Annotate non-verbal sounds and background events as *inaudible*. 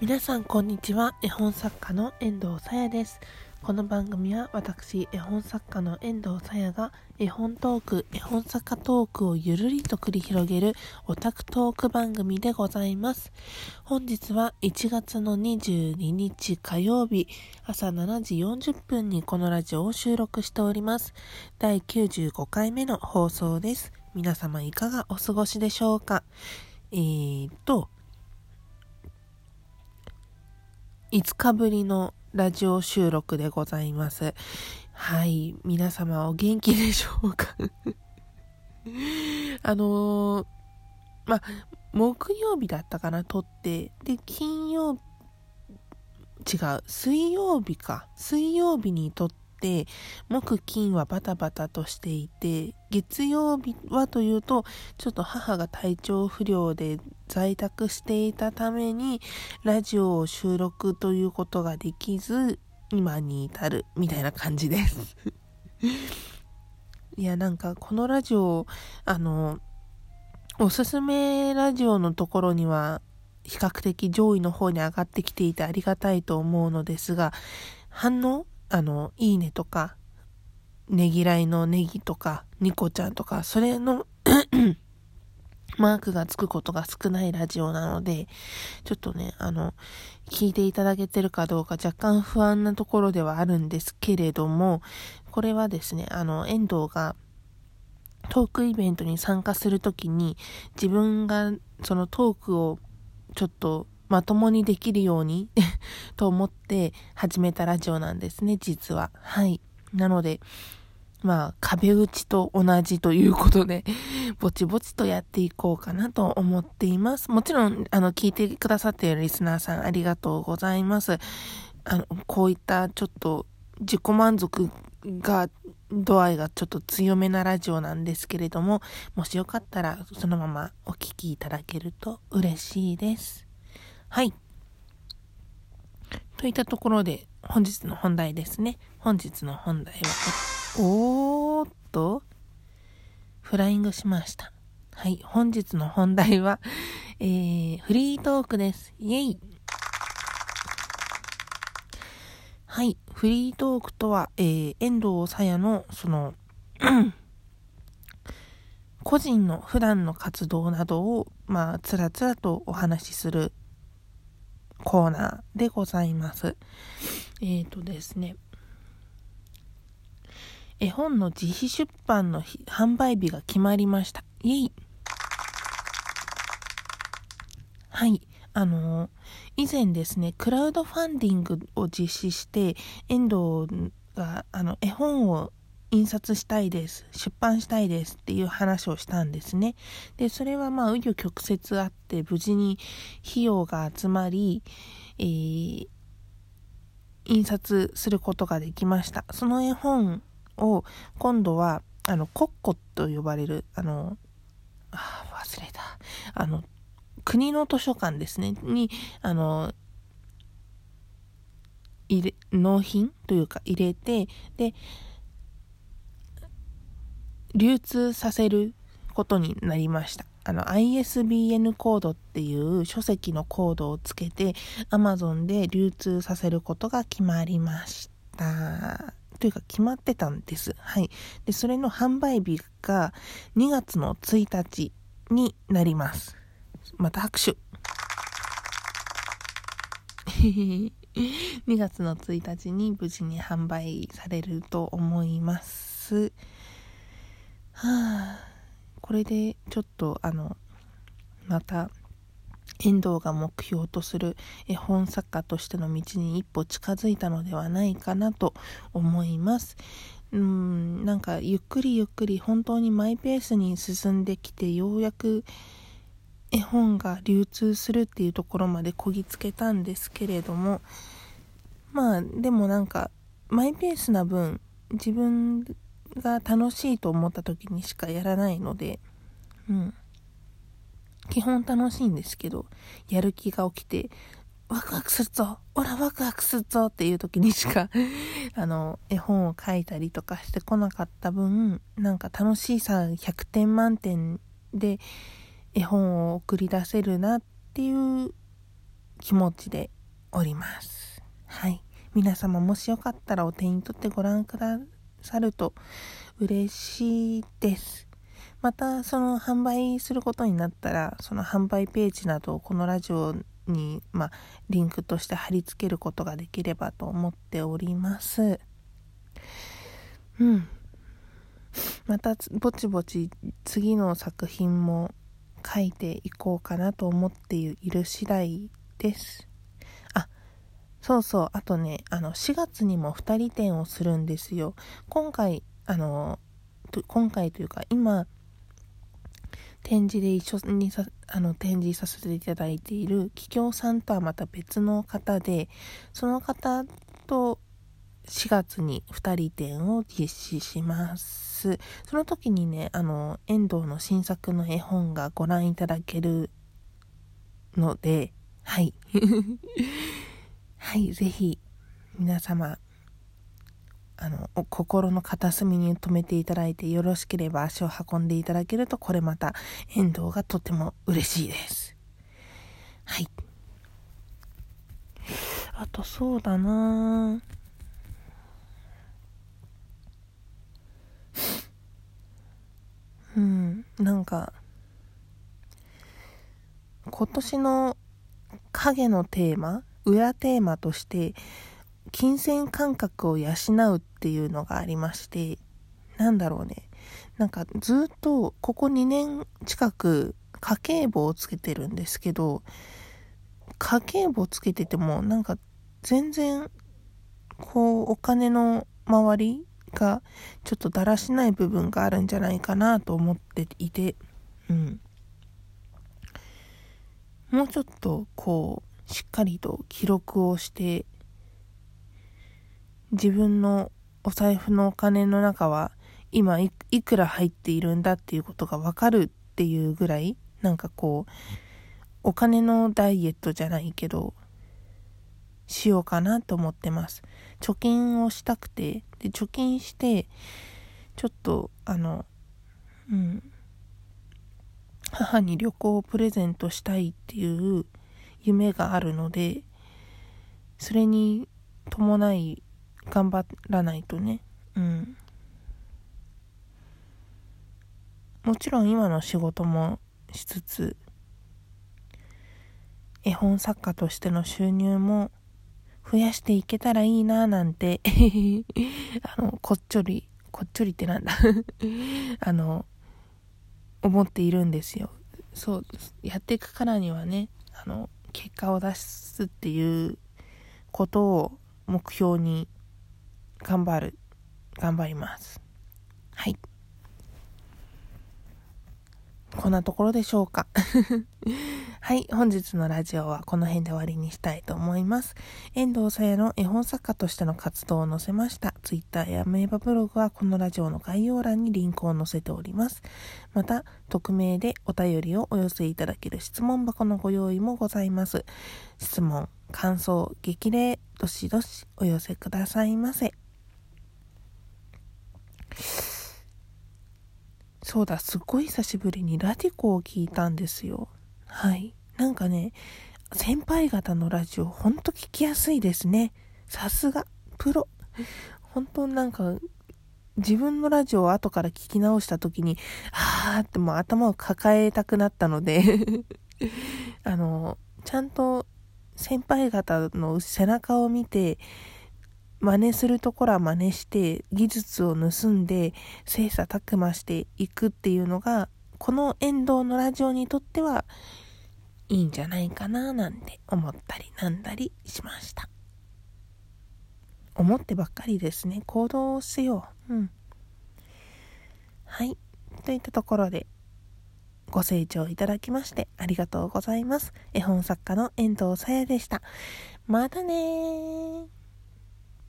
皆さんこんにちは。絵本作家の遠藤さやです。この番組は私絵本作家の遠藤さやが絵本トーク絵本作家トークをゆるりと繰り広げるオタクトーク番組でございます。本日は1月の22日火曜日朝7時40分にこのラジオを収録しております。第95回目の放送です。皆様いかがお過ごしでしょうか？えーと5日ぶりのラジオ収録でございます。はい。皆様お元気でしょうか？*laughs* あのー、ま木曜日だったかな、撮って。で、金曜、違う、水曜日か。水曜日に撮って、木金はバタバタとしていて、月曜日はというと、ちょっと母が体調不良で在宅していたために、ラジオを収録ということができず、今に至る、みたいな感じです。*laughs* いや、なんか、このラジオ、あの、おすすめラジオのところには、比較的上位の方に上がってきていてありがたいと思うのですが、反応あの、いいねとか、ねぎらいのネギとか、ニコちゃんとか、それの *coughs* マークがつくことが少ないラジオなので、ちょっとね、あの、聞いていただけてるかどうか若干不安なところではあるんですけれども、これはですね、あの、遠藤がトークイベントに参加するときに、自分がそのトークをちょっとまともにできるように *laughs* と思って始めたラジオなんですね、実は。はい。なので、まあ、壁打ちと同じということで、ぼちぼちとやっていこうかなと思っています。もちろん、あの、聞いてくださっているリスナーさんありがとうございます。あの、こういったちょっと自己満足が、度合いがちょっと強めなラジオなんですけれども、もしよかったらそのままお聴きいただけると嬉しいです。はい。といったところで、本日の本題ですね。本日の本題は、おーっと、フライングしました。はい。本日の本題は、えー、フリートークです。イェイ。はい。フリートークとは、えー、遠藤さやの、その、個人の普段の活動などを、まあ、つらつらとお話しするコーナーでございます。えっ、ー、とですね、絵本の自費出版の販売日が決まりました。イェイはい。あのー、以前ですね、クラウドファンディングを実施して、遠藤が、あの、絵本を印刷したいです。出版したいですっていう話をしたんですね。で、それはまあ、紆余曲折あって、無事に費用が集まり、えー、印刷することができました。その絵本を、今度は、あの、コッコと呼ばれる、あの、あ忘れた。あの、国の図書館ですね、に、あの、入れ、納品というか入れて、で、流通させることになりました。あの ISBN コードっていう書籍のコードをつけて Amazon で流通させることが決まりました。というか決まってたんです。はい。で、それの販売日が2月の1日になります。また拍手。*laughs* 2月の1日に無事に販売されると思います。はあ、これでちょっとあの、また、遠藤が目標とする絵本作家としての道に一歩近づいたのではないかなと思います。うん、なんかゆっくりゆっくり本当にマイペースに進んできてようやく絵本が流通するっていうところまでこぎつけたんですけれどもまあでもなんかマイペースな分自分が楽しいと思った時にしかやらないので、うん。基本楽しいんですけど、やる気が起きて、ワクワクするぞオラワクワクするぞっていう時にしか *laughs* あの、絵本を書いたりとかしてこなかった分、なんか楽しいさ100点満点で絵本を送り出せるなっていう気持ちでおります。はい。皆様もしよかったらお手に取ってご覧くださいると嬉しいです。また、その販売することになったら、その販売ページなどをこのラジオに、まあ、リンクとして貼り付けることができればと思っております。うん。また、ぼちぼち次の作品も書いていこうかなと思っている次第です。そうそう、あとね、あの、4月にも2人展をするんですよ。今回、あの、今回というか、今、展示で一緒にさあの展示させていただいている桔梗さんとはまた別の方でその方と4月に2人展を実施します。その時にねあの遠藤の新作の絵本がご覧いただけるのではい。はいぜひ皆様あの、心の片隅に留めていただいてよろしければ足を運んでいただけると、これまた遠藤がとても嬉しいです。はい。あと、そうだなうん、なんか、今年の影のテーマ、裏テーマとして、金銭感覚を養うっていうのがありまして、なんだろうね。なんかずっとここ2年近く家計簿をつけてるんですけど、家計簿つけててもなんか全然こうお金の周りがちょっとだらしない部分があるんじゃないかなと思っていて、うん。もうちょっとこうしっかりと記録をして自分のお財布のお金の中は今いくら入っているんだっていうことがわかるっていうぐらいなんかこうお金のダイエットじゃないけどしようかなと思ってます。貯金をしたくてで貯金してちょっとあのうん母に旅行をプレゼントしたいっていう夢があるのでそれに伴い頑張らないとね。うん。もちろん今の仕事もしつつ絵本作家としての収入も増やしていけたらいいななんて *laughs* あのこっちょりこっちょりってなんだ。*laughs* あの思っているんですよ。そうやっていくからにはねあの結果を出すっていうことを目標に頑張る。頑張ります。はい。こんなところでしょうか。*laughs* はい。本日のラジオはこの辺で終わりにしたいと思います。遠藤さやの絵本作家としての活動を載せました。Twitter やメーバブログはこのラジオの概要欄にリンクを載せております。また、匿名でお便りをお寄せいただける質問箱のご用意もございます。質問、感想、激励、どしどしお寄せくださいませ。そうだ、すっごい久しぶりにラディコを聞いたんですよ。はい。なんかね、先輩方のラジオ、ほんと聞きやすいですね。さすが、プロ。本当なんか、自分のラジオを後から聞き直した時に、あーってもう頭を抱えたくなったので *laughs* あの、ちゃんと先輩方の背中を見て、真似するところは真似して技術を盗んで精査琢磨していくっていうのがこの遠藤のラジオにとってはいいんじゃないかななんて思ったりなんだりしました。思ってばっかりですね行動をしよう。うん。はい。といったところでご清聴いただきましてありがとうございます。絵本作家の遠藤さやでした。またね